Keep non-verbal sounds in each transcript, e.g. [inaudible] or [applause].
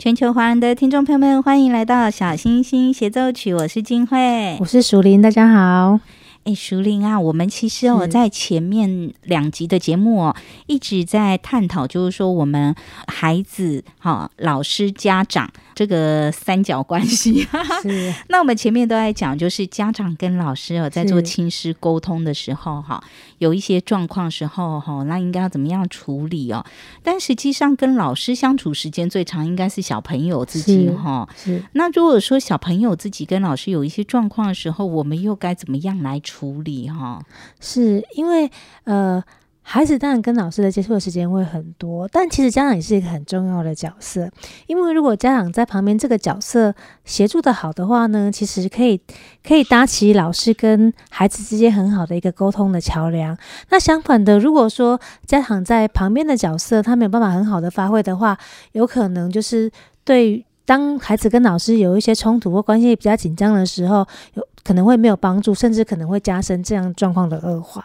全球华人的听众朋友们，欢迎来到《小星星协奏曲》，我是金慧，我是淑玲，大家好。哎，淑玲啊，我们其实我在前面两集的节目哦，一直在探讨，就是说我们孩子、哈老师、家长。这个三角关系，是 [laughs] 那我们前面都在讲，就是家长跟老师哦，在做亲师沟通的时候，哈，有一些状况时候，哈，那应该要怎么样处理哦？但实际上，跟老师相处时间最长，应该是小朋友自己，哈。是。那如果说小朋友自己跟老师有一些状况的时候，我们又该怎么样来处理？哈，是因为呃。孩子当然跟老师的接触的时间会很多，但其实家长也是一个很重要的角色。因为如果家长在旁边这个角色协助的好的话呢，其实可以可以搭起老师跟孩子之间很好的一个沟通的桥梁。那相反的，如果说家长在旁边的角色他没有办法很好的发挥的话，有可能就是对当孩子跟老师有一些冲突或关系比较紧张的时候，有可能会没有帮助，甚至可能会加深这样状况的恶化。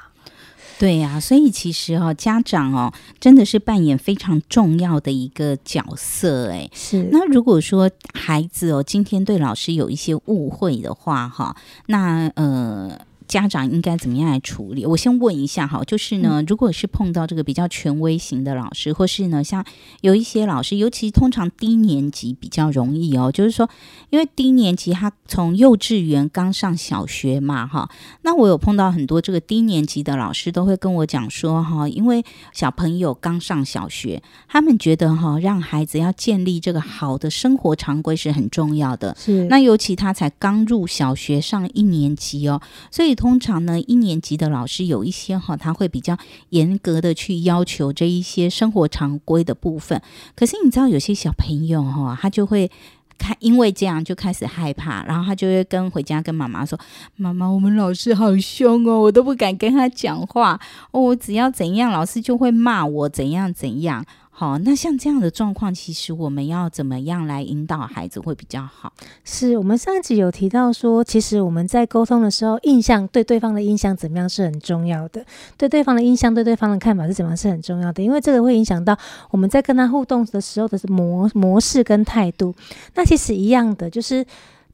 对呀、啊，所以其实哦，家长哦，真的是扮演非常重要的一个角色哎。是。那如果说孩子哦，今天对老师有一些误会的话，哈，那呃。家长应该怎么样来处理？我先问一下哈，就是呢，如果是碰到这个比较权威型的老师，或是呢，像有一些老师，尤其通常低年级比较容易哦，就是说，因为低年级他从幼稚园刚上小学嘛，哈，那我有碰到很多这个低年级的老师都会跟我讲说，哈，因为小朋友刚上小学，他们觉得哈，让孩子要建立这个好的生活常规是很重要的，是。那尤其他才刚入小学上一年级哦，所以。通常呢，一年级的老师有一些哈，他会比较严格的去要求这一些生活常规的部分。可是你知道，有些小朋友哈，他就会开，因为这样就开始害怕，然后他就会跟回家跟妈妈说：“妈妈，我们老师好凶哦，我都不敢跟他讲话。哦，我只要怎样，老师就会骂我怎样怎样。”好，那像这样的状况，其实我们要怎么样来引导孩子会比较好？是我们上一集有提到说，其实我们在沟通的时候，印象对对方的印象怎么样是很重要的，对对方的印象对对方的看法是怎么样是很重要的，因为这个会影响到我们在跟他互动的时候的模模式跟态度。那其实一样的，就是。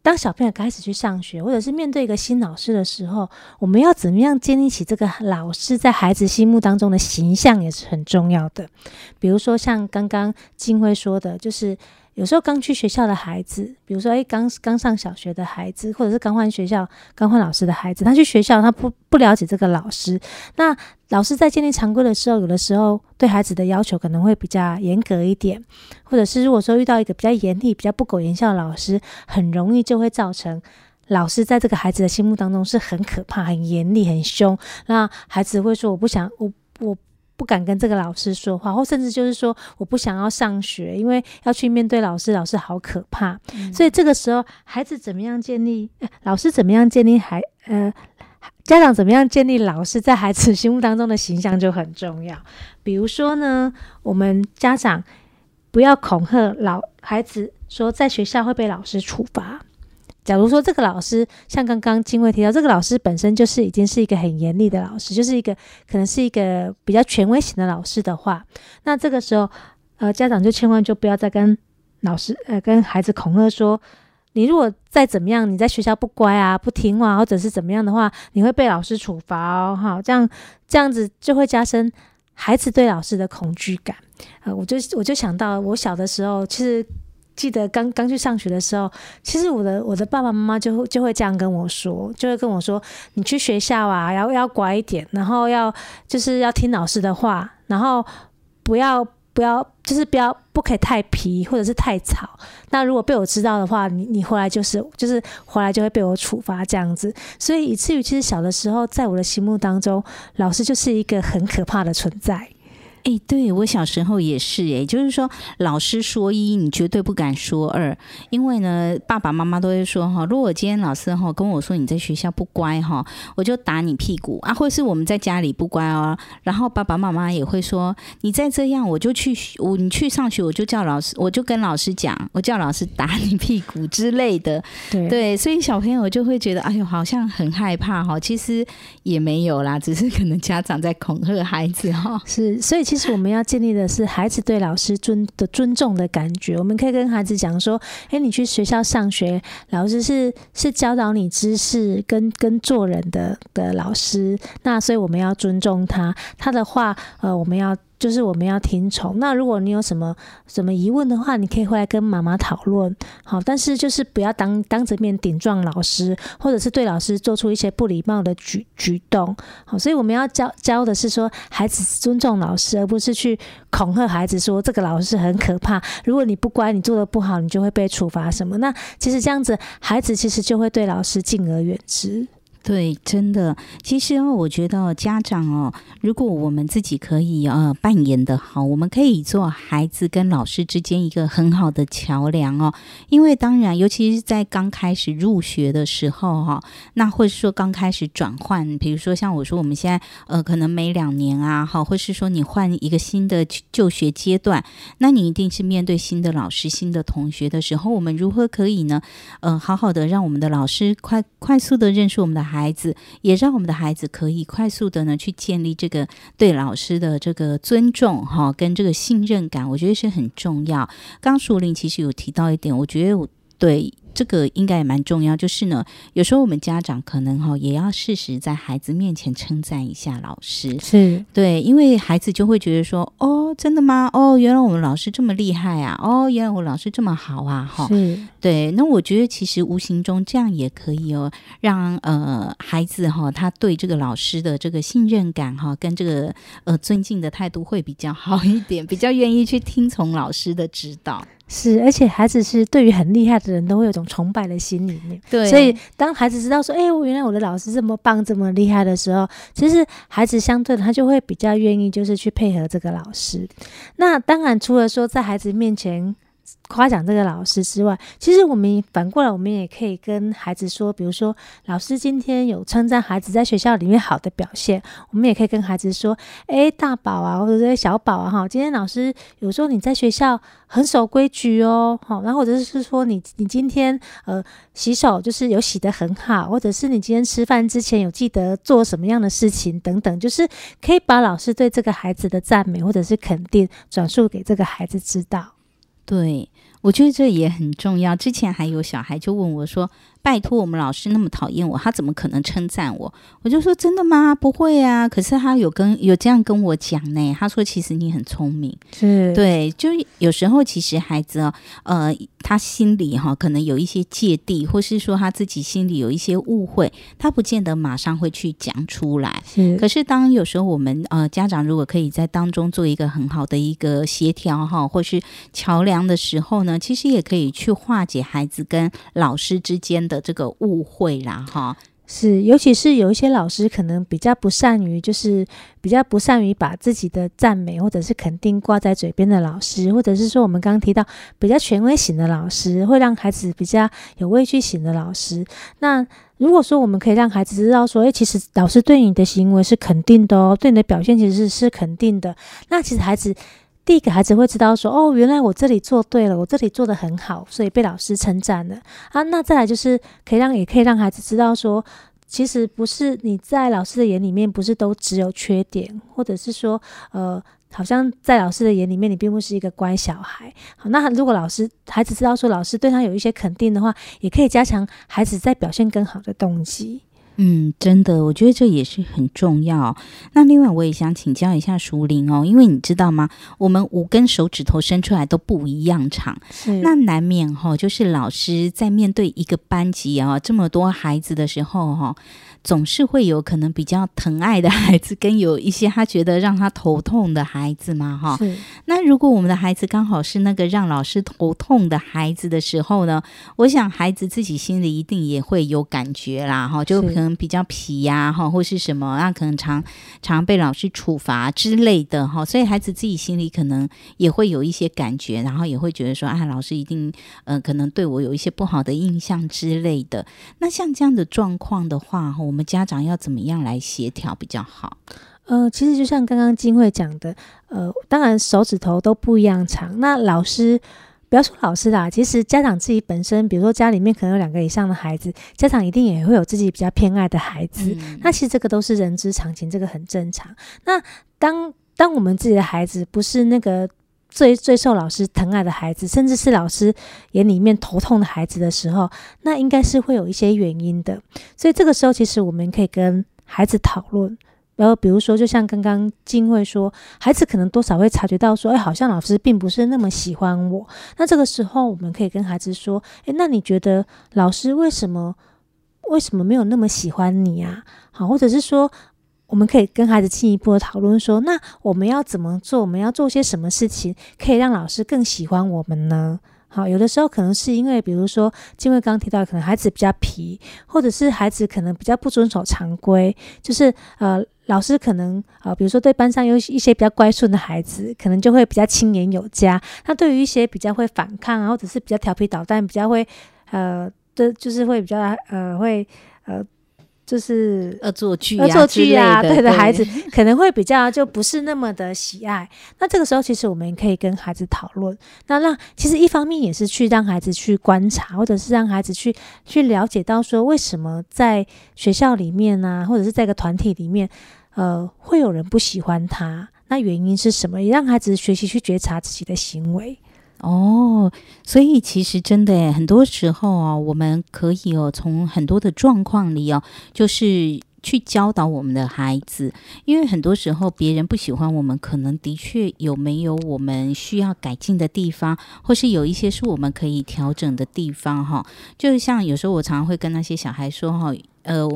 当小朋友开始去上学，或者是面对一个新老师的时候，我们要怎么样建立起这个老师在孩子心目当中的形象，也是很重要的。比如说，像刚刚金辉说的，就是。有时候刚去学校的孩子，比如说诶，刚刚上小学的孩子，或者是刚换学校、刚换老师的孩子，他去学校，他不不了解这个老师。那老师在建立常规的时候，有的时候对孩子的要求可能会比较严格一点，或者是如果说遇到一个比较严厉、比较不苟言笑的老师，很容易就会造成老师在这个孩子的心目当中是很可怕、很严厉、很凶。那孩子会说：“我不想，我我。”不敢跟这个老师说话，或甚至就是说我不想要上学，因为要去面对老师，老师好可怕。嗯、所以这个时候，孩子怎么样建立？老师怎么样建立孩呃家长怎么样建立老师在孩子心目当中的形象就很重要。比如说呢，我们家长不要恐吓老孩子，说在学校会被老师处罚。假如说这个老师像刚刚金卫提到，这个老师本身就是已经是一个很严厉的老师，就是一个可能是一个比较权威型的老师的话，那这个时候，呃，家长就千万就不要再跟老师呃跟孩子恐吓说，你如果再怎么样，你在学校不乖啊、不听话或者是怎么样的话，你会被老师处罚哦，哈，这样这样子就会加深孩子对老师的恐惧感。呃，我就我就想到我小的时候，其实。记得刚刚去上学的时候，其实我的我的爸爸妈妈就会就会这样跟我说，就会跟我说，你去学校啊，要要乖一点，然后要就是要听老师的话，然后不要不要就是不要不可以太皮或者是太吵。那如果被我知道的话，你你回来就是就是回来就会被我处罚这样子。所以以至于其实小的时候，在我的心目当中，老师就是一个很可怕的存在。哎，对，我小时候也是，哎，就是说老师说一，你绝对不敢说二，因为呢，爸爸妈妈都会说哈，如果今天老师哈跟我说你在学校不乖哈，我就打你屁股啊，或是我们在家里不乖哦，然后爸爸妈妈也会说你再这样，我就去我你去上学，我就叫老师，我就跟老师讲，我叫老师打你屁股之类的，对。对，所以小朋友就会觉得哎呦，好像很害怕哈，其实也没有啦，只是可能家长在恐吓孩子哈，是，所以。其实我们要建立的是孩子对老师尊的尊重的感觉。我们可以跟孩子讲说：“诶，你去学校上学，老师是是教导你知识跟跟做人的的老师。那所以我们要尊重他，他的话，呃，我们要。”就是我们要听从。那如果你有什么什么疑问的话，你可以回来跟妈妈讨论。好，但是就是不要当当着面顶撞老师，或者是对老师做出一些不礼貌的举举动。好，所以我们要教教的是说，孩子尊重老师，而不是去恐吓孩子说这个老师很可怕。如果你不乖，你做的不好，你就会被处罚什么。那其实这样子，孩子其实就会对老师敬而远之。对，真的，其实哦，我觉得家长哦，如果我们自己可以呃扮演的好，我们可以做孩子跟老师之间一个很好的桥梁哦。因为当然，尤其是在刚开始入学的时候哈、那或是说刚开始转换，比如说像我说我们现在呃可能每两年啊，好，或是说你换一个新的就学阶段，那你一定是面对新的老师、新的同学的时候，我们如何可以呢？呃，好好的让我们的老师快快速的认识我们的。孩子也让我们的孩子可以快速的呢去建立这个对老师的这个尊重哈，跟这个信任感，我觉得是很重要。刚淑铃其实有提到一点，我觉得我对。这个应该也蛮重要，就是呢，有时候我们家长可能哈也要适时在孩子面前称赞一下老师，是对，因为孩子就会觉得说，哦，真的吗？哦，原来我们老师这么厉害啊！哦，原来我老师这么好啊！哈，是，对。那我觉得其实无形中这样也可以哦，让呃孩子哈他对这个老师的这个信任感哈跟这个呃尊敬的态度会比较好一点，比较愿意去听从老师的指导。是，而且孩子是对于很厉害的人都会有一种崇拜的心里面。对，所以当孩子知道说，哎，我原来我的老师这么棒，这么厉害的时候，其实孩子相对的他就会比较愿意，就是去配合这个老师。那当然，除了说在孩子面前。夸奖这个老师之外，其实我们反过来，我们也可以跟孩子说，比如说老师今天有称赞孩子在学校里面好的表现，我们也可以跟孩子说，诶，大宝啊，或者是小宝啊，哈，今天老师有时候你在学校很守规矩哦，好，然后或者是说你你今天呃洗手就是有洗得很好，或者是你今天吃饭之前有记得做什么样的事情等等，就是可以把老师对这个孩子的赞美或者是肯定转述给这个孩子知道。对，我觉得这也很重要。之前还有小孩就问我说：“拜托，我们老师那么讨厌我，他怎么可能称赞我？”我就说：“真的吗？不会啊。”可是他有跟有这样跟我讲呢。他说：“其实你很聪明。”是，对，就有时候其实孩子哦，呃，他心里哈可能有一些芥蒂，或是说他自己心里有一些误会，他不见得马上会去讲出来。是，可是当有时候我们呃家长如果可以在当中做一个很好的一个协调哈，或是桥梁的时候呢，其实也可以去化解孩子跟老师之间的这个误会啦，哈。是，尤其是有一些老师可能比较不善于，就是比较不善于把自己的赞美或者是肯定挂在嘴边的老师，或者是说我们刚刚提到比较权威型的老师，会让孩子比较有畏惧型的老师。那如果说我们可以让孩子知道说，诶，其实老师对你的行为是肯定的哦，对你的表现其实是肯定的，那其实孩子。第一个孩子会知道说，哦，原来我这里做对了，我这里做得很好，所以被老师称赞了啊。那再来就是可以让，也可以让孩子知道说，其实不是你在老师的眼里面不是都只有缺点，或者是说，呃，好像在老师的眼里面你并不是一个乖小孩。好，那如果老师孩子知道说老师对他有一些肯定的话，也可以加强孩子在表现更好的动机。嗯，真的，我觉得这也是很重要。那另外，我也想请教一下淑玲哦，因为你知道吗？我们五根手指头伸出来都不一样长，是那难免哈、哦，就是老师在面对一个班级啊、哦，这么多孩子的时候哈、哦。总是会有可能比较疼爱的孩子，跟有一些他觉得让他头痛的孩子嘛，哈。那如果我们的孩子刚好是那个让老师头痛的孩子的时候呢，我想孩子自己心里一定也会有感觉啦，哈，就可能比较皮呀，哈，或是什么，那可能常常被老师处罚之类的，哈。所以孩子自己心里可能也会有一些感觉，然后也会觉得说，啊，老师一定，呃，可能对我有一些不好的印象之类的。那像这样的状况的话，我们家长要怎么样来协调比较好？呃，其实就像刚刚金慧讲的，呃，当然手指头都不一样长。那老师不要说老师啦，其实家长自己本身，比如说家里面可能有两个以上的孩子，家长一定也会有自己比较偏爱的孩子。嗯、那其实这个都是人之常情，这个很正常。那当当我们自己的孩子不是那个。最最受老师疼爱的孩子，甚至是老师眼里面头痛的孩子的时候，那应该是会有一些原因的。所以这个时候，其实我们可以跟孩子讨论。然后，比如说，就像刚刚金慧说，孩子可能多少会察觉到说，哎，好像老师并不是那么喜欢我。那这个时候，我们可以跟孩子说，哎，那你觉得老师为什么为什么没有那么喜欢你啊？好，或者是说。我们可以跟孩子进一步的讨论说，那我们要怎么做？我们要做些什么事情，可以让老师更喜欢我们呢？好，有的时候可能是因为，比如说，因为刚提到，可能孩子比较皮，或者是孩子可能比较不遵守常规，就是呃，老师可能呃，比如说对班上有一些比较乖顺的孩子，可能就会比较亲言有加。那对于一些比较会反抗啊，或者是比较调皮捣蛋，比较会呃的，就是会比较呃会呃。就是恶作剧、恶作剧啊，对的孩子可能会比较就不是那么的喜爱。那这个时候，其实我们可以跟孩子讨论，那让其实一方面也是去让孩子去观察，或者是让孩子去去了解到说，为什么在学校里面啊，或者是在一个团体里面，呃，会有人不喜欢他，那原因是什么？也让孩子学习去觉察自己的行为。哦，所以其实真的诶，很多时候啊，我们可以哦，从很多的状况里哦，就是去教导我们的孩子，因为很多时候别人不喜欢我们，可能的确有没有我们需要改进的地方，或是有一些是我们可以调整的地方哈。就是像有时候我常常会跟那些小孩说哈，呃。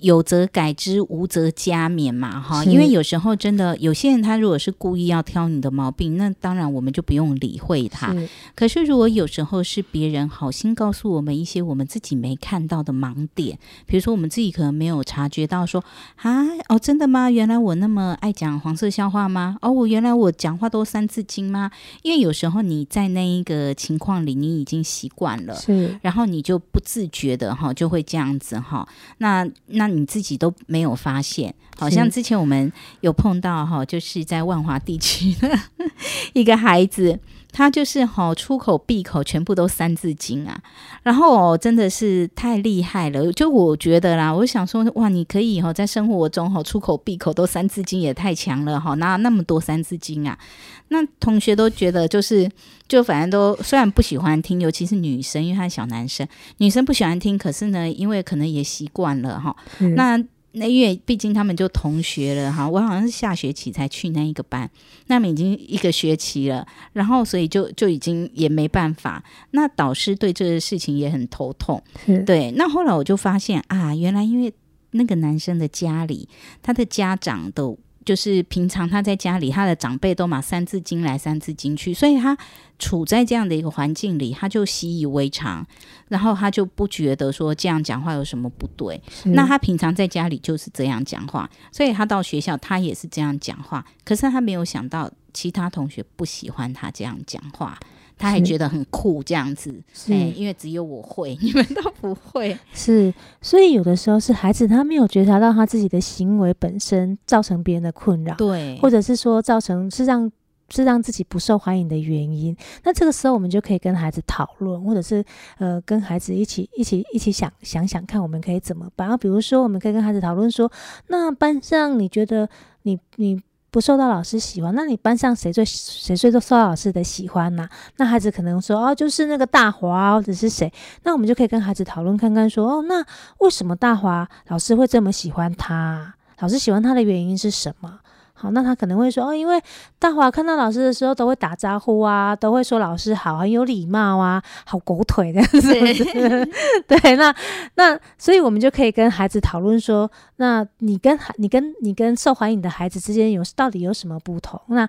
有则改之，无则加勉嘛，哈。因为有时候真的有些人，他如果是故意要挑你的毛病，那当然我们就不用理会他。是。可是如果有时候是别人好心告诉我们一些我们自己没看到的盲点，比如说我们自己可能没有察觉到说，说啊，哦，真的吗？原来我那么爱讲黄色笑话吗？哦，我原来我讲话都三字经吗？因为有时候你在那一个情况里，你已经习惯了，是，然后你就不自觉的哈，就会这样子哈。那那。你自己都没有发现，好像之前我们有碰到哈，就是在万华地区的 [laughs] 一个孩子，他就是哈出口闭口全部都三字经啊，然后哦真的是太厉害了。就我觉得啦，我想说哇，你可以哈在生活中哈出口闭口都三字经也太强了哈，哪那么多三字经啊？那同学都觉得就是就反正都虽然不喜欢听，尤其是女生，因为她小男生，女生不喜欢听，可是呢，因为可能也习惯了哈。嗯、那那因为毕竟他们就同学了哈，我好像是下学期才去那一个班，那么已经一个学期了，然后所以就就已经也没办法。那导师对这个事情也很头痛，嗯、对。那后来我就发现啊，原来因为那个男生的家里，他的家长都。就是平常他在家里，他的长辈都嘛三字经来三字经去，所以他处在这样的一个环境里，他就习以为常，然后他就不觉得说这样讲话有什么不对。那他平常在家里就是这样讲话，所以他到学校他也是这样讲话。可是他没有想到其他同学不喜欢他这样讲话。他还觉得很酷，这样子，是、欸，因为只有我会，[laughs] 你们都不会，是，所以有的时候是孩子他没有觉察到他自己的行为本身造成别人的困扰，对，或者是说造成是让是让自己不受欢迎的原因。那这个时候我们就可以跟孩子讨论，或者是呃跟孩子一起一起一起想想想看，我们可以怎么办？比如说，我们可以跟孩子讨论说，那班上你觉得你你。不受到老师喜欢，那你班上谁最谁最都受到老师的喜欢呢？那孩子可能说哦，就是那个大华或者是谁？那我们就可以跟孩子讨论看看说哦，那为什么大华老师会这么喜欢他？老师喜欢他的原因是什么？好，那他可能会说哦，因为大华看到老师的时候都会打招呼啊，都会说老师好，很有礼貌啊，好狗腿的，是不是？对，那那所以我们就可以跟孩子讨论说，那你跟孩你跟你跟受欢迎的孩子之间有到底有什么不同？那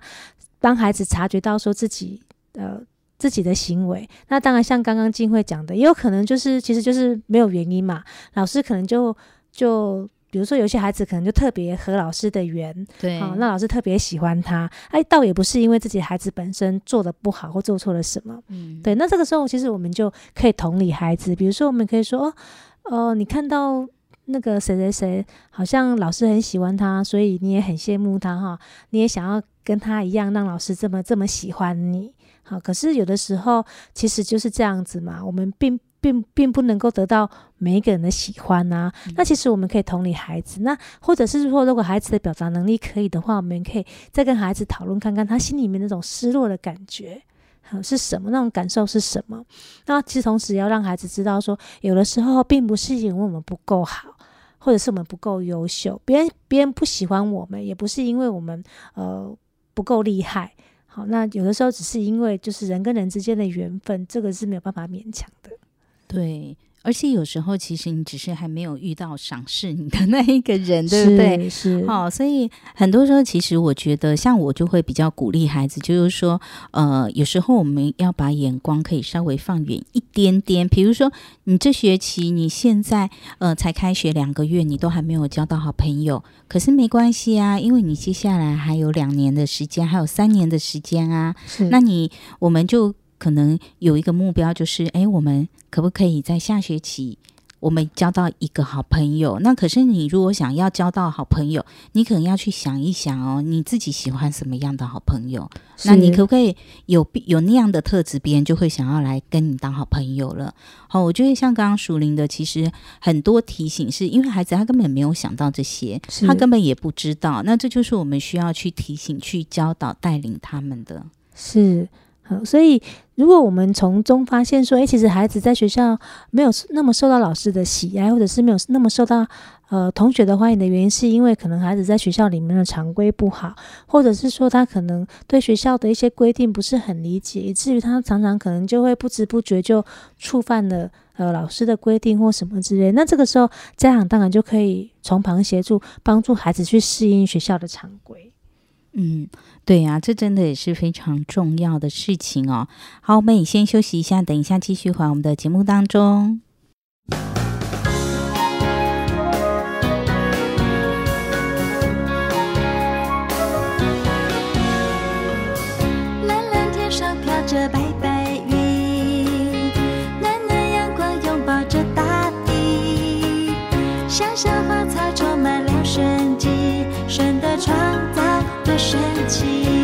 当孩子察觉到说自己呃自己的行为，那当然像刚刚金慧讲的，也有可能就是其实就是没有原因嘛，老师可能就就。比如说，有些孩子可能就特别和老师的缘，对，好、哦，那老师特别喜欢他，哎，倒也不是因为自己孩子本身做的不好或做错了什么，嗯，对。那这个时候，其实我们就可以同理孩子，比如说，我们可以说，哦，呃，你看到那个谁谁谁，好像老师很喜欢他，所以你也很羡慕他，哈、哦，你也想要跟他一样，让老师这么这么喜欢你，好。可是有的时候，其实就是这样子嘛，我们并。并并不能够得到每一个人的喜欢呐、啊。那其实我们可以同理孩子，那或者是说，如果孩子的表达能力可以的话，我们可以再跟孩子讨论看看他心里面那种失落的感觉，是什么？那种感受是什么？那其实同时要让孩子知道说，有的时候并不是因为我们不够好，或者是我们不够优秀，别人别人不喜欢我们，也不是因为我们呃不够厉害。好，那有的时候只是因为就是人跟人之间的缘分，这个是没有办法勉强的。对，而且有时候其实你只是还没有遇到赏识你的 [laughs] 那一个人，对不对？是，好、哦，所以很多时候其实我觉得，像我就会比较鼓励孩子，就是说，呃，有时候我们要把眼光可以稍微放远一点点。比如说，你这学期你现在呃才开学两个月，你都还没有交到好朋友，可是没关系啊，因为你接下来还有两年的时间，还有三年的时间啊。是，那你我们就。可能有一个目标，就是哎，我们可不可以在下学期我们交到一个好朋友？那可是你如果想要交到好朋友，你可能要去想一想哦，你自己喜欢什么样的好朋友？那你可不可以有有那样的特质，别人就会想要来跟你当好朋友了？好，我觉得像刚刚淑铃的，其实很多提醒是因为孩子他根本没有想到这些，他根本也不知道。那这就是我们需要去提醒、去教导、带领他们的。是。所以如果我们从中发现说，诶，其实孩子在学校没有那么受到老师的喜爱，或者是没有那么受到呃同学的欢迎的原因，是因为可能孩子在学校里面的常规不好，或者是说他可能对学校的一些规定不是很理解，以至于他常常可能就会不知不觉就触犯了呃老师的规定或什么之类。那这个时候，家长当然就可以从旁协助，帮助孩子去适应学校的常规。嗯，对呀、这真的也是非常重要的事情哦。好，我们也先休息一下，等一下继续回我们的节目当中。蓝蓝天上飘着白白云，暖暖阳光拥抱着大地，小小花草充满了生机，顺的窗。多神奇！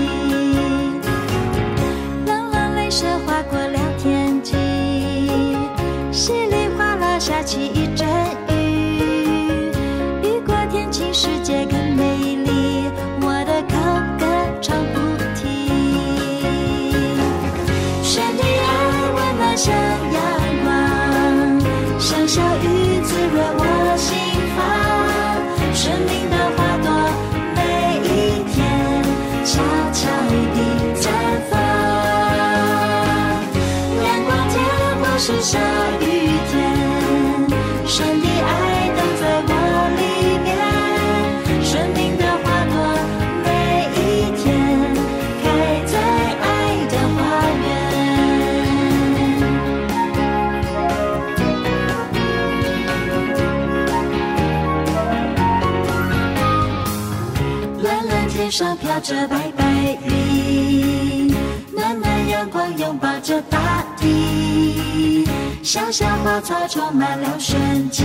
着白白云，暖暖阳光拥抱着大地，小小花草充满了生机，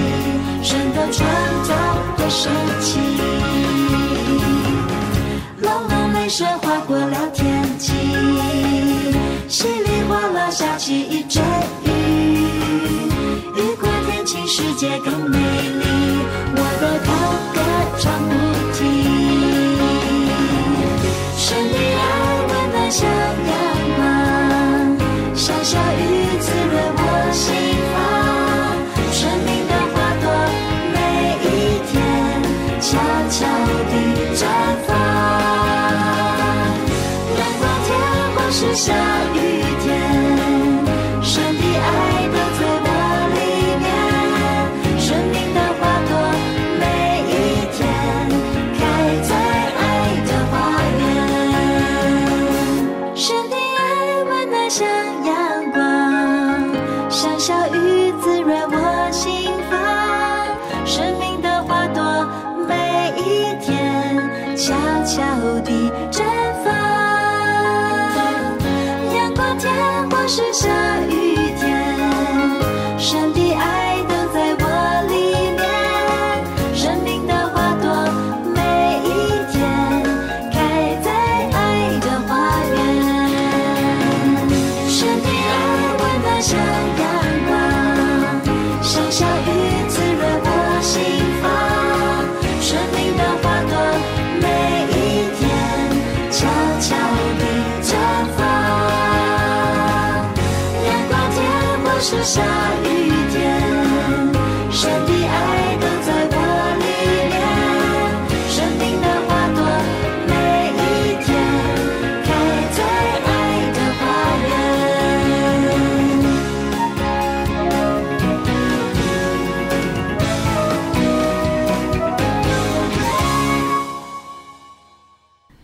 神的创造多神奇。隆隆雷声划过了天际，稀里哗啦下起是下雨天，神的爱都在我里面。生命的花朵，每一天开在爱的花园。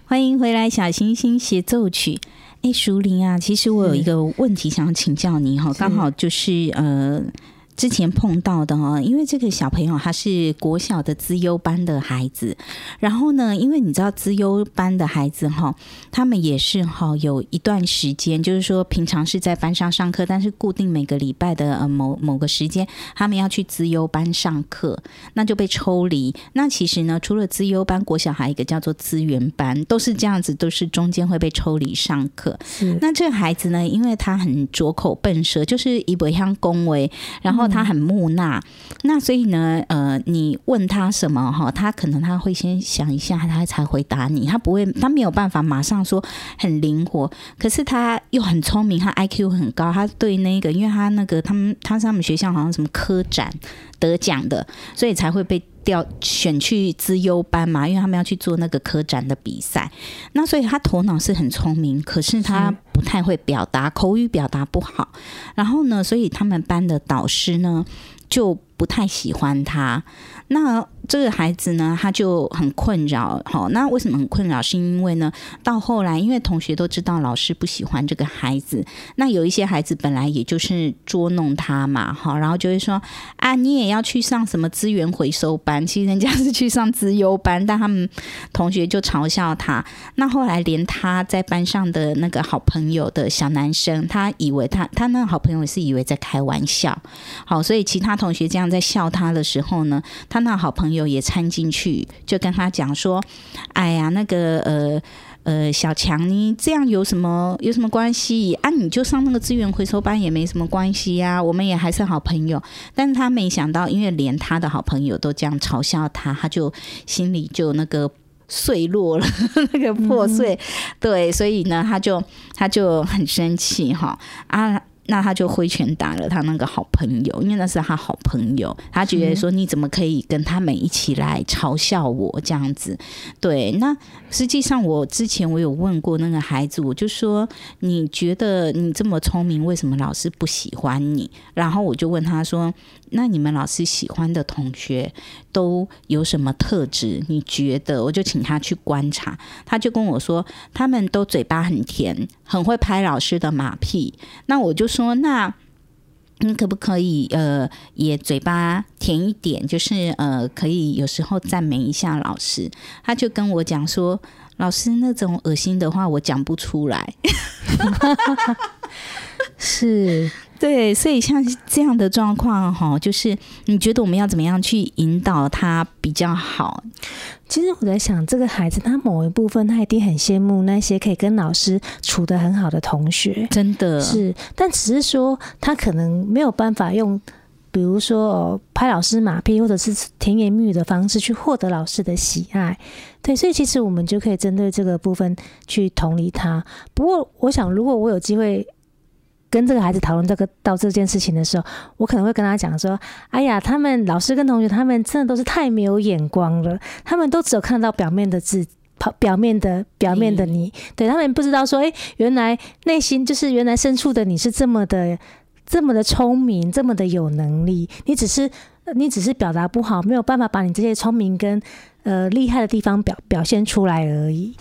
欢迎回来，小星星协奏曲。哎，淑玲啊，其实我有一个问题想要请教你哈，刚好就是呃。之前碰到的哦，因为这个小朋友他是国小的资优班的孩子，然后呢，因为你知道资优班的孩子哈，他们也是哈有一段时间，就是说平常是在班上上课，但是固定每个礼拜的呃某某个时间，他们要去资优班上课，那就被抽离。那其实呢，除了资优班，国小还有一个叫做资源班，都是这样子，都是中间会被抽离上课。那这个孩子呢，因为他很拙口笨舌，就是一不像恭维，然后。他很木讷，那所以呢，呃，你问他什么哈，他可能他会先想一下，他才回答你。他不会，他没有办法马上说很灵活。可是他又很聪明，他 IQ 很高。他对那个，因为他那个他们他是他们学校好像什么科展得奖的，所以才会被调选去资优班嘛。因为他们要去做那个科展的比赛，那所以他头脑是很聪明，可是他。不太会表达，口语表达不好，然后呢，所以他们班的导师呢就不太喜欢他。那这个孩子呢，他就很困扰。好，那为什么很困扰？是因为呢，到后来，因为同学都知道老师不喜欢这个孩子，那有一些孩子本来也就是捉弄他嘛，好，然后就会说啊，你也要去上什么资源回收班？其实人家是去上资优班，但他们同学就嘲笑他。那后来连他在班上的那个好朋友的小男生，他以为他他那个好朋友是以为在开玩笑，好，所以其他同学这样在笑他的时候呢，他那好朋友也掺进去，就跟他讲说：“哎呀，那个呃呃，小强，你这样有什么有什么关系啊？你就上那个资源回收班也没什么关系呀，我们也还是好朋友。”但是他没想到，因为连他的好朋友都这样嘲笑他，他就心里就那个碎落了，[laughs] 那个破碎。嗯、对，所以呢，他就他就很生气哈啊。那他就挥拳打了他那个好朋友，因为那是他好朋友，他觉得说，你怎么可以跟他们一起来嘲笑我这样子？对，那实际上我之前我有问过那个孩子，我就说，你觉得你这么聪明，为什么老师不喜欢你？然后我就问他说，那你们老师喜欢的同学都有什么特质？你觉得？我就请他去观察，他就跟我说，他们都嘴巴很甜，很会拍老师的马屁。那我就说。说那，你可不可以呃，也嘴巴甜一点？就是呃，可以有时候赞美一下老师。他就跟我讲说，老师那种恶心的话，我讲不出来。[laughs] 是。对，所以像这样的状况哈，就是你觉得我们要怎么样去引导他比较好？其实我在想，这个孩子他某一部分他一定很羡慕那些可以跟老师处得很好的同学，真的是。但只是说他可能没有办法用，比如说哦，拍老师马屁或者是甜言蜜语的方式去获得老师的喜爱。对，所以其实我们就可以针对这个部分去同理他。不过，我想如果我有机会。跟这个孩子讨论这个到这件事情的时候，我可能会跟他讲说：“哎呀，他们老师跟同学他们真的都是太没有眼光了，他们都只有看到表面的字，[laughs] 表面的表面的你，嗯、对他们不知道说，哎，原来内心就是原来深处的你是这么的这么的聪明，这么的有能力，你只是你只是表达不好，没有办法把你这些聪明跟呃厉害的地方表表现出来而已。”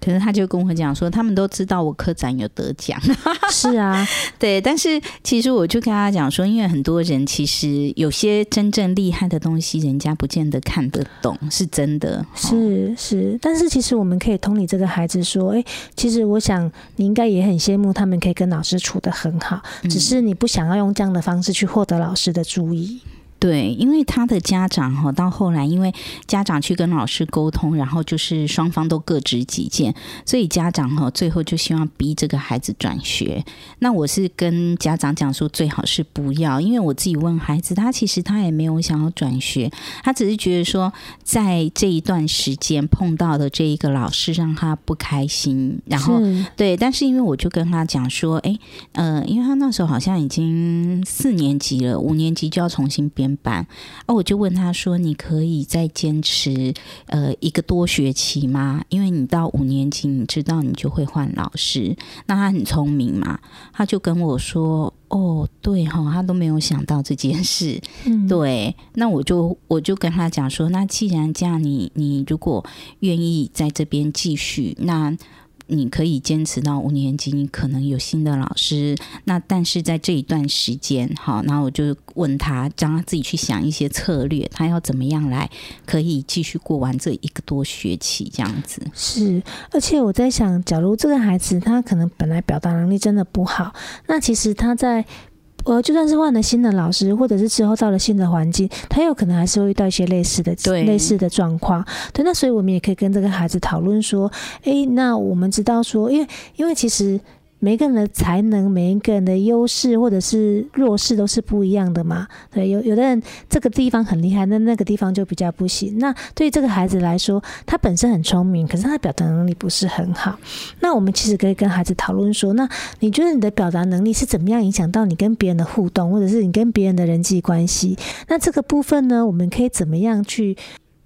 可是他就跟我讲说，他们都知道我科展有得奖。[laughs] 是啊，对。但是其实我就跟他讲说，因为很多人其实有些真正厉害的东西，人家不见得看得懂，是真的。是是，但是其实我们可以同理这个孩子说，哎，其实我想你应该也很羡慕他们可以跟老师处得很好，只是你不想要用这样的方式去获得老师的注意。对，因为他的家长哈，到后来因为家长去跟老师沟通，然后就是双方都各执己见，所以家长哈最后就希望逼这个孩子转学。那我是跟家长讲说，最好是不要，因为我自己问孩子，他其实他也没有想要转学，他只是觉得说，在这一段时间碰到的这一个老师让他不开心，然后对，但是因为我就跟他讲说，哎，呃，因为他那时候好像已经四年级了，五年级就要重新编。班，哦，我就问他说：“你可以再坚持呃一个多学期吗？因为你到五年级，你知道你就会换老师。那他很聪明嘛，他就跟我说：‘哦，对哈，他都没有想到这件事。’嗯，对。那我就我就跟他讲说：‘那既然这样，你你如果愿意在这边继续，那……’你可以坚持到五年级，你可能有新的老师。那但是在这一段时间，好，然后我就问他，让他自己去想一些策略，他要怎么样来可以继续过完这一个多学期这样子。是，而且我在想，假如这个孩子他可能本来表达能力真的不好，那其实他在。呃，就算是换了新的老师，或者是之后到了新的环境，他有可能还是会遇到一些类似的、类似的状况。对，那所以我们也可以跟这个孩子讨论说，哎，那我们知道说，因为因为其实。每一个人的才能，每一个人的优势或者是弱势都是不一样的嘛。对，有有的人这个地方很厉害，那那个地方就比较不行。那对这个孩子来说，他本身很聪明，可是他的表达能力不是很好。那我们其实可以跟孩子讨论说，那你觉得你的表达能力是怎么样影响到你跟别人的互动，或者是你跟别人的人际关系？那这个部分呢，我们可以怎么样去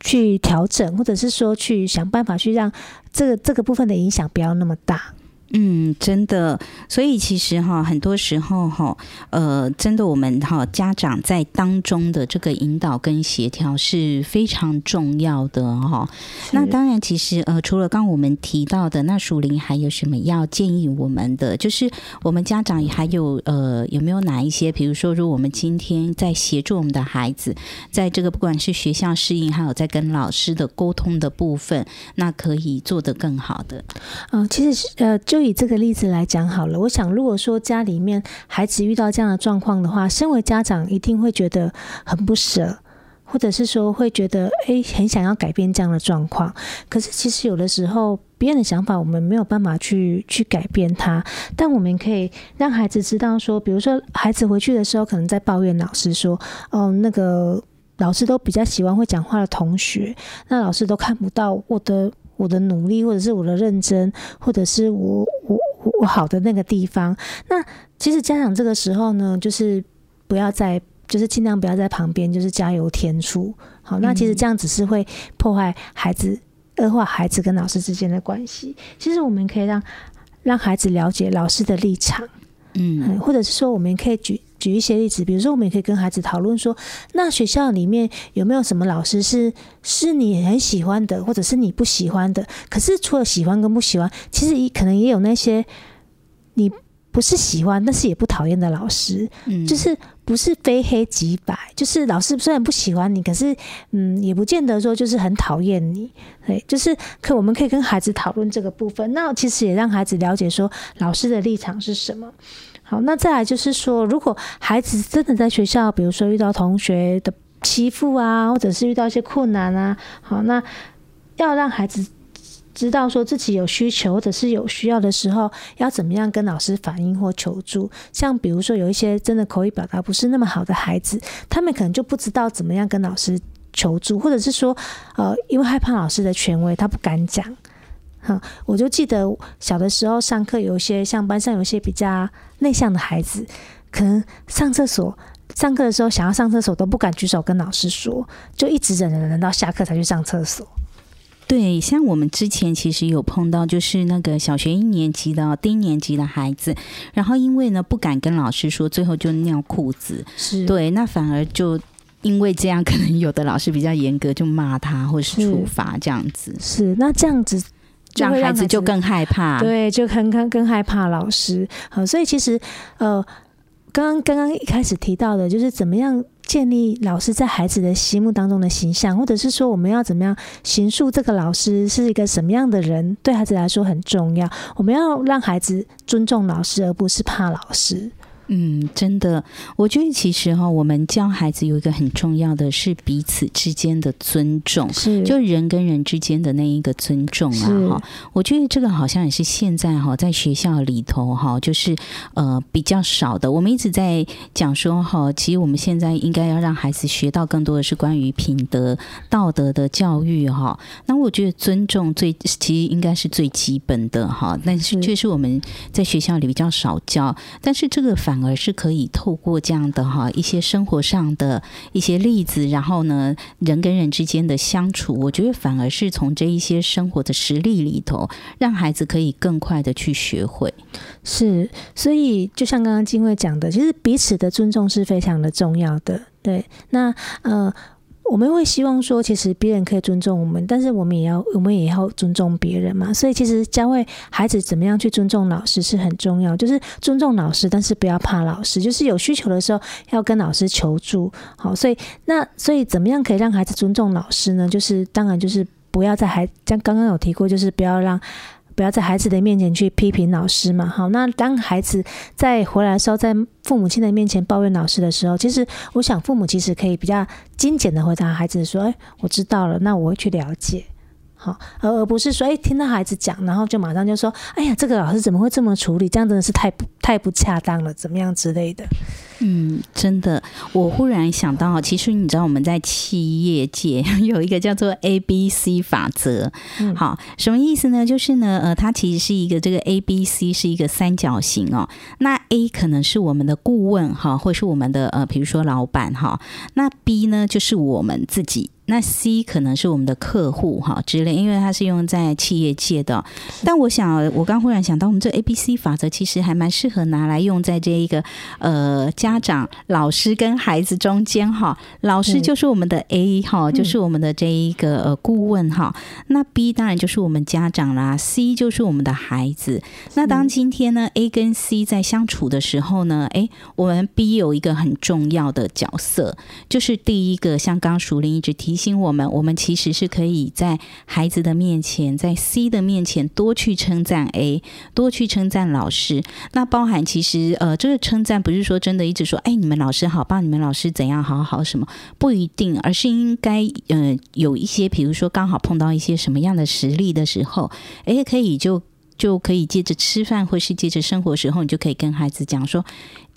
去调整，或者是说去想办法去让这个这个部分的影响不要那么大。嗯，真的，所以其实哈，很多时候哈，呃，真的我们哈家长在当中的这个引导跟协调是非常重要的哈。那当然，其实呃，除了刚刚我们提到的，那属灵还有什么要建议我们的？就是我们家长还有呃，有没有哪一些？比如说，如果我们今天在协助我们的孩子，在这个不管是学校适应，还有在跟老师的沟通的部分，那可以做得更好的。嗯、呃，其实是呃就。就以这个例子来讲好了，我想如果说家里面孩子遇到这样的状况的话，身为家长一定会觉得很不舍，或者是说会觉得诶，很想要改变这样的状况。可是其实有的时候别人的想法我们没有办法去去改变他，但我们可以让孩子知道说，比如说孩子回去的时候可能在抱怨老师说，哦，那个老师都比较喜欢会讲话的同学，那老师都看不到我的。我的努力，或者是我的认真，或者是我我我好的那个地方，那其实家长这个时候呢，就是不要在，就是尽量不要在旁边，就是加油添醋。好，那其实这样只是会破坏孩子，恶化孩子跟老师之间的关系。其实我们可以让让孩子了解老师的立场，嗯，或者是说我们可以举。举一些例子，比如说，我们也可以跟孩子讨论说，那学校里面有没有什么老师是是你很喜欢的，或者是你不喜欢的？可是除了喜欢跟不喜欢，其实也可能也有那些你不是喜欢，但是也不讨厌的老师。嗯，就是不是非黑即白，就是老师虽然不喜欢你，可是嗯，也不见得说就是很讨厌你。对，就是可我们可以跟孩子讨论这个部分，那其实也让孩子了解说老师的立场是什么。好，那再来就是说，如果孩子真的在学校，比如说遇到同学的欺负啊，或者是遇到一些困难啊，好，那要让孩子知道说自己有需求或者是有需要的时候，要怎么样跟老师反映或求助。像比如说有一些真的口语表达不是那么好的孩子，他们可能就不知道怎么样跟老师求助，或者是说，呃，因为害怕老师的权威，他不敢讲。哼，我就记得小的时候上课，有一些像班上有一些比较内向的孩子，可能上厕所上课的时候想要上厕所都不敢举手跟老师说，就一直忍忍忍到下课才去上厕所。对，像我们之前其实有碰到，就是那个小学一年级的低年级的孩子，然后因为呢不敢跟老师说，最后就尿裤子。是对，那反而就因为这样，可能有的老师比较严格，就骂他或是处罚这样子。是，是那这样子。让孩子就更害怕，对，就很更更害怕老师。好，所以其实，呃，刚刚刚刚一开始提到的，就是怎么样建立老师在孩子的心目当中的形象，或者是说我们要怎么样形塑这个老师是一个什么样的人，对孩子来说很重要。我们要让孩子尊重老师，而不是怕老师。嗯，真的，我觉得其实哈，我们教孩子有一个很重要的是彼此之间的尊重，是就人跟人之间的那一个尊重啊哈。我觉得这个好像也是现在哈，在学校里头哈，就是呃比较少的。我们一直在讲说哈，其实我们现在应该要让孩子学到更多的是关于品德、道德的教育哈。那我觉得尊重最其实应该是最基本的哈，但是却是我们在学校里比较少教，但是这个反。而是可以透过这样的哈一些生活上的一些例子，然后呢，人跟人之间的相处，我觉得反而是从这一些生活的实例里头，让孩子可以更快的去学会。是，所以就像刚刚金卫讲的，其实彼此的尊重是非常的重要的。对，那呃。我们会希望说，其实别人可以尊重我们，但是我们也要，我们也要尊重别人嘛。所以，其实教会孩子怎么样去尊重老师是很重要，就是尊重老师，但是不要怕老师，就是有需求的时候要跟老师求助。好，所以那所以怎么样可以让孩子尊重老师呢？就是当然就是不要在孩，像刚刚有提过，就是不要让。不要在孩子的面前去批评老师嘛，好，那当孩子在回来的时候，在父母亲的面前抱怨老师的时候，其实我想父母其实可以比较精简的回答孩子说：“哎，我知道了，那我会去了解。”好，而而不是说：“哎，听到孩子讲，然后就马上就说：‘哎呀，这个老师怎么会这么处理？这样真的是太不太不恰当了，怎么样之类的。’”嗯，真的，我忽然想到，其实你知道我们在企业界 [laughs] 有一个叫做 A B C 法则，嗯、好，什么意思呢？就是呢，呃，它其实是一个这个 A B C 是一个三角形哦。那 A 可能是我们的顾问哈，或是我们的呃，比如说老板哈。那 B 呢，就是我们自己。那 C 可能是我们的客户哈之类，因为它是用在企业界的。但我想，我刚忽然想到，我们这 A B C 法则其实还蛮适合拿来用在这一个呃家长、老师跟孩子中间哈。老师就是我们的 A 哈，就是我们的这一个呃顾问哈。那 B 当然就是我们家长啦，C 就是我们的孩子。那当今天呢 A 跟 C 在相处的时候呢，哎，我们 B 有一个很重要的角色，就是第一个，像刚刚淑铃一直提。我们，我们其实是可以在孩子的面前，在 C 的面前多去称赞 A，多去称赞老师。那包含其实呃，这个称赞不是说真的一直说，哎，你们老师好棒，你们老师怎样好好什么，不一定，而是应该呃有一些，比如说刚好碰到一些什么样的实例的时候，哎，可以就就可以借着吃饭或是借着生活时候，你就可以跟孩子讲说。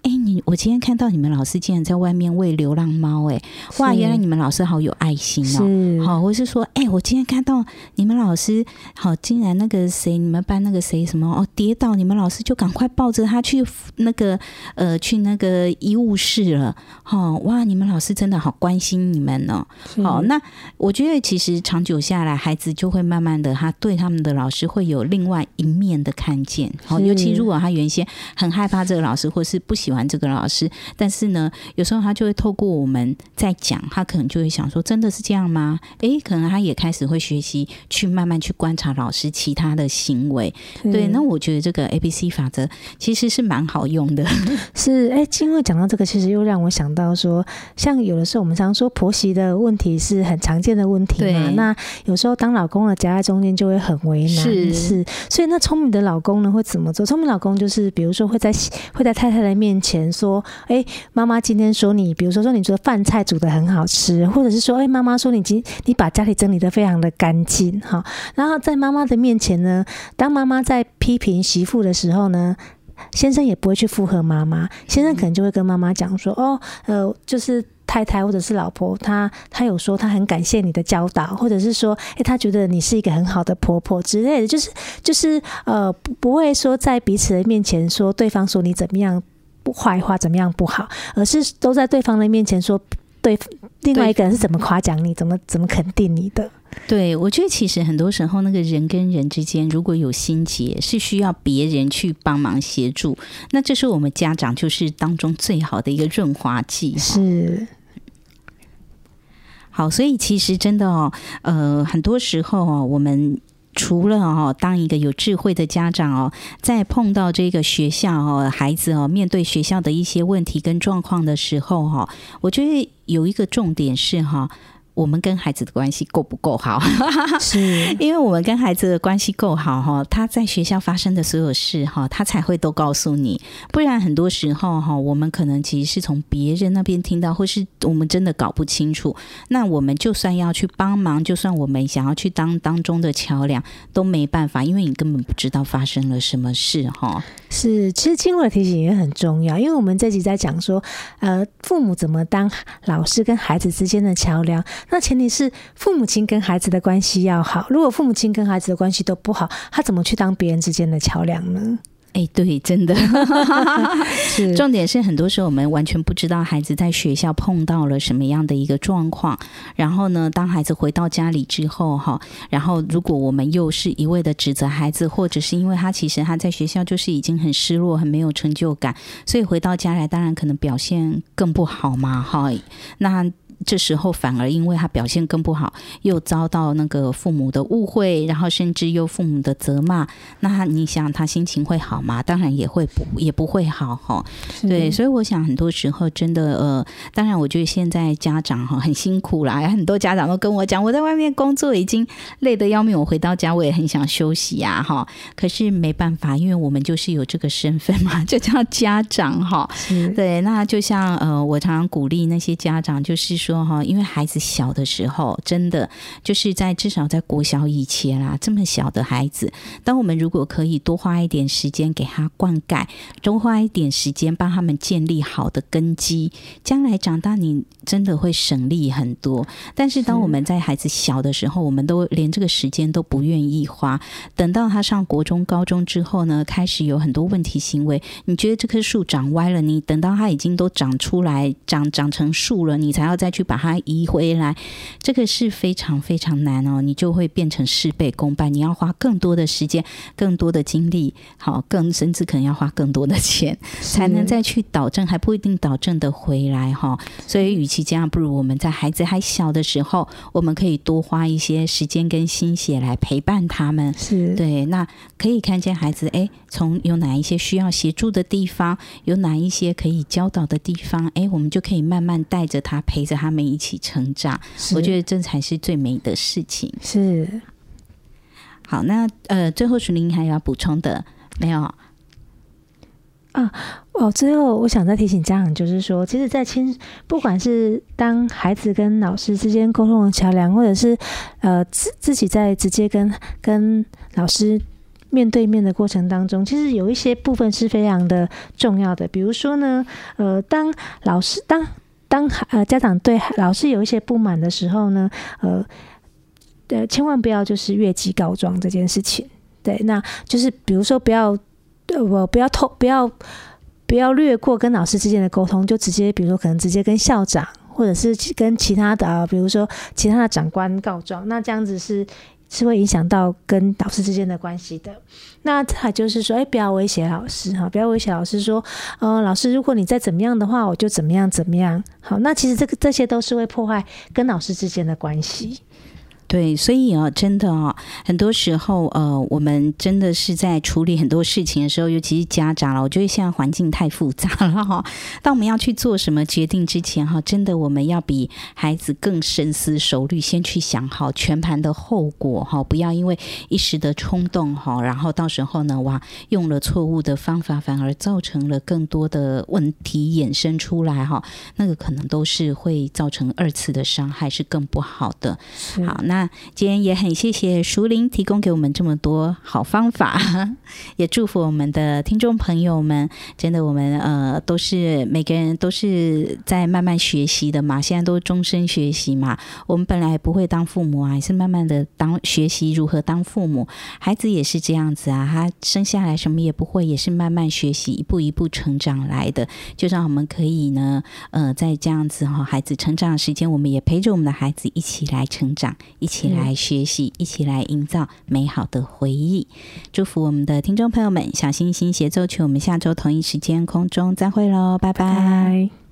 哎，你我今天看到你们老师竟然在外面喂流浪猫，哎，哇，原来你们老师好有爱心哦。好，我是说，哎，我今天看到你们老师，好，竟然那个谁，你们班那个谁什么哦跌倒，你们老师就赶快抱着他去那个呃去那个医务室了。好，哇，你们老师真的好关心你们哦。好，那我觉得其实长久下来，孩子就会慢慢的，他对他们的老师会有另外一面的看见。好，尤其如果他原先很害怕这个老师，或是不喜欢。欢这个老师，但是呢，有时候他就会透过我们在讲，他可能就会想说，真的是这样吗？诶，可能他也开始会学习去慢慢去观察老师其他的行为。对，那我觉得这个 ABC 法则其实是蛮好用的。[laughs] 是，诶，因为讲到这个，其实又让我想到说，像有的时候我们常说婆媳的问题是很常见的问题嘛。那有时候当老公的夹在中间就会很为难。是，是，所以那聪明的老公呢会怎么做？聪明老公就是比如说会在会在太太的面前说：“诶，妈妈今天说你，比如说说你做的饭菜煮得很好吃，或者是说，诶，妈妈说你今你把家里整理得非常的干净，哈。然后在妈妈的面前呢，当妈妈在批评媳妇的时候呢。”先生也不会去附和妈妈，先生可能就会跟妈妈讲说：“哦，呃，就是太太或者是老婆，她她有说她很感谢你的教导，或者是说，诶，她觉得你是一个很好的婆婆之类的，就是就是呃，不不会说在彼此的面前说对方说你怎么样坏话，怎么样不好，而是都在对方的面前说对另外一个人是怎么夸奖你，怎么怎么肯定你的。”对，我觉得其实很多时候，那个人跟人之间如果有心结，是需要别人去帮忙协助。那这是我们家长就是当中最好的一个润滑剂。是，好，所以其实真的哦，呃，很多时候哦，我们除了哦，当一个有智慧的家长哦，在碰到这个学校哦，孩子哦，面对学校的一些问题跟状况的时候哈，我觉得有一个重点是哈。我们跟孩子的关系够不够好？[laughs] 是因为我们跟孩子的关系够好哈，他在学校发生的所有事哈，他才会都告诉你。不然很多时候哈，我们可能其实是从别人那边听到，或是我们真的搞不清楚。那我们就算要去帮忙，就算我们想要去当当中的桥梁，都没办法，因为你根本不知道发生了什么事哈。是，其实经过的提醒也很重要，因为我们这集在讲说，呃，父母怎么当老师跟孩子之间的桥梁。那前提是父母亲跟孩子的关系要好。如果父母亲跟孩子的关系都不好，他怎么去当别人之间的桥梁呢？哎，对，真的。[laughs] [laughs] 是重点是很多时候我们完全不知道孩子在学校碰到了什么样的一个状况。然后呢，当孩子回到家里之后，哈，然后如果我们又是一味的指责孩子，或者是因为他其实他在学校就是已经很失落、很没有成就感，所以回到家来当然可能表现更不好嘛，哈。那。这时候反而因为他表现更不好，又遭到那个父母的误会，然后甚至又父母的责骂，那你想他心情会好吗？当然也会不也不会好哈。对，所以我想很多时候真的呃，当然我觉得现在家长哈很辛苦啦，很多家长都跟我讲，我在外面工作已经累得要命，我回到家我也很想休息呀哈。可是没办法，因为我们就是有这个身份嘛，[laughs] 就叫家长哈。对，那就像呃，我常常鼓励那些家长，就是说。哈，因为孩子小的时候，真的就是在至少在国小以前啦，这么小的孩子，当我们如果可以多花一点时间给他灌溉，多花一点时间帮他们建立好的根基，将来长大你真的会省力很多。但是当我们在孩子小的时候，我们都连这个时间都不愿意花，等到他上国中、高中之后呢，开始有很多问题行为，你觉得这棵树长歪了，你等到他已经都长出来、长长成树了，你才要再去。把它移回来，这个是非常非常难哦，你就会变成事倍功半。你要花更多的时间、更多的精力，好，更甚至可能要花更多的钱，才能再去导正，还不一定导正的回来哈。所以，与其这样，不如我们在孩子还小的时候，我们可以多花一些时间跟心血来陪伴他们。是对，那可以看见孩子，哎，从有哪一些需要协助的地方，有哪一些可以教导的地方，哎，我们就可以慢慢带着他，陪着他。们一起成长，我觉得这才是最美的事情。是，好，那呃，最后徐玲还有要补充的没有？啊，哦，最后我想再提醒家长，就是说，其实，在亲，不管是当孩子跟老师之间沟通的桥梁，或者是呃自自己在直接跟跟老师面对面的过程当中，其实有一些部分是非常的重要的。比如说呢，呃，当老师当当呃家长对老师有一些不满的时候呢，呃，呃，千万不要就是越级告状这件事情。对，那就是比如说不要，呃，我不要透，不要不要略过跟老师之间的沟通，就直接比如说可能直接跟校长或者是跟其他的啊，比如说其他的长官告状。那这样子是。是会影响到跟老师之间的关系的。那他就是说，哎，不要威胁老师哈，不要威胁老师说，呃，老师，如果你再怎么样的话，我就怎么样怎么样。好，那其实这个这些都是会破坏跟老师之间的关系。对，所以啊，真的啊，很多时候，呃，我们真的是在处理很多事情的时候，尤其是家长了，我觉得现在环境太复杂了哈。当我们要去做什么决定之前，哈，真的我们要比孩子更深思熟虑，先去想好全盘的后果哈，不要因为一时的冲动哈，然后到时候呢，哇，用了错误的方法，反而造成了更多的问题衍生出来哈，那个可能都是会造成二次的伤害，是更不好的。好，那。今天也很谢谢淑铃提供给我们这么多好方法，[laughs] 也祝福我们的听众朋友们。真的，我们呃都是每个人都是在慢慢学习的嘛，现在都终身学习嘛。我们本来不会当父母啊，也是慢慢的当学习如何当父母。孩子也是这样子啊，他生下来什么也不会，也是慢慢学习，一步一步成长来的。就让我们可以呢，呃，在这样子哈，孩子成长的时间，我们也陪着我们的孩子一起来成长，一起来学习，一起来营造美好的回忆。祝福我们的听众朋友们，小星星协奏曲，我们下周同一时间空中再会喽，拜拜。拜拜。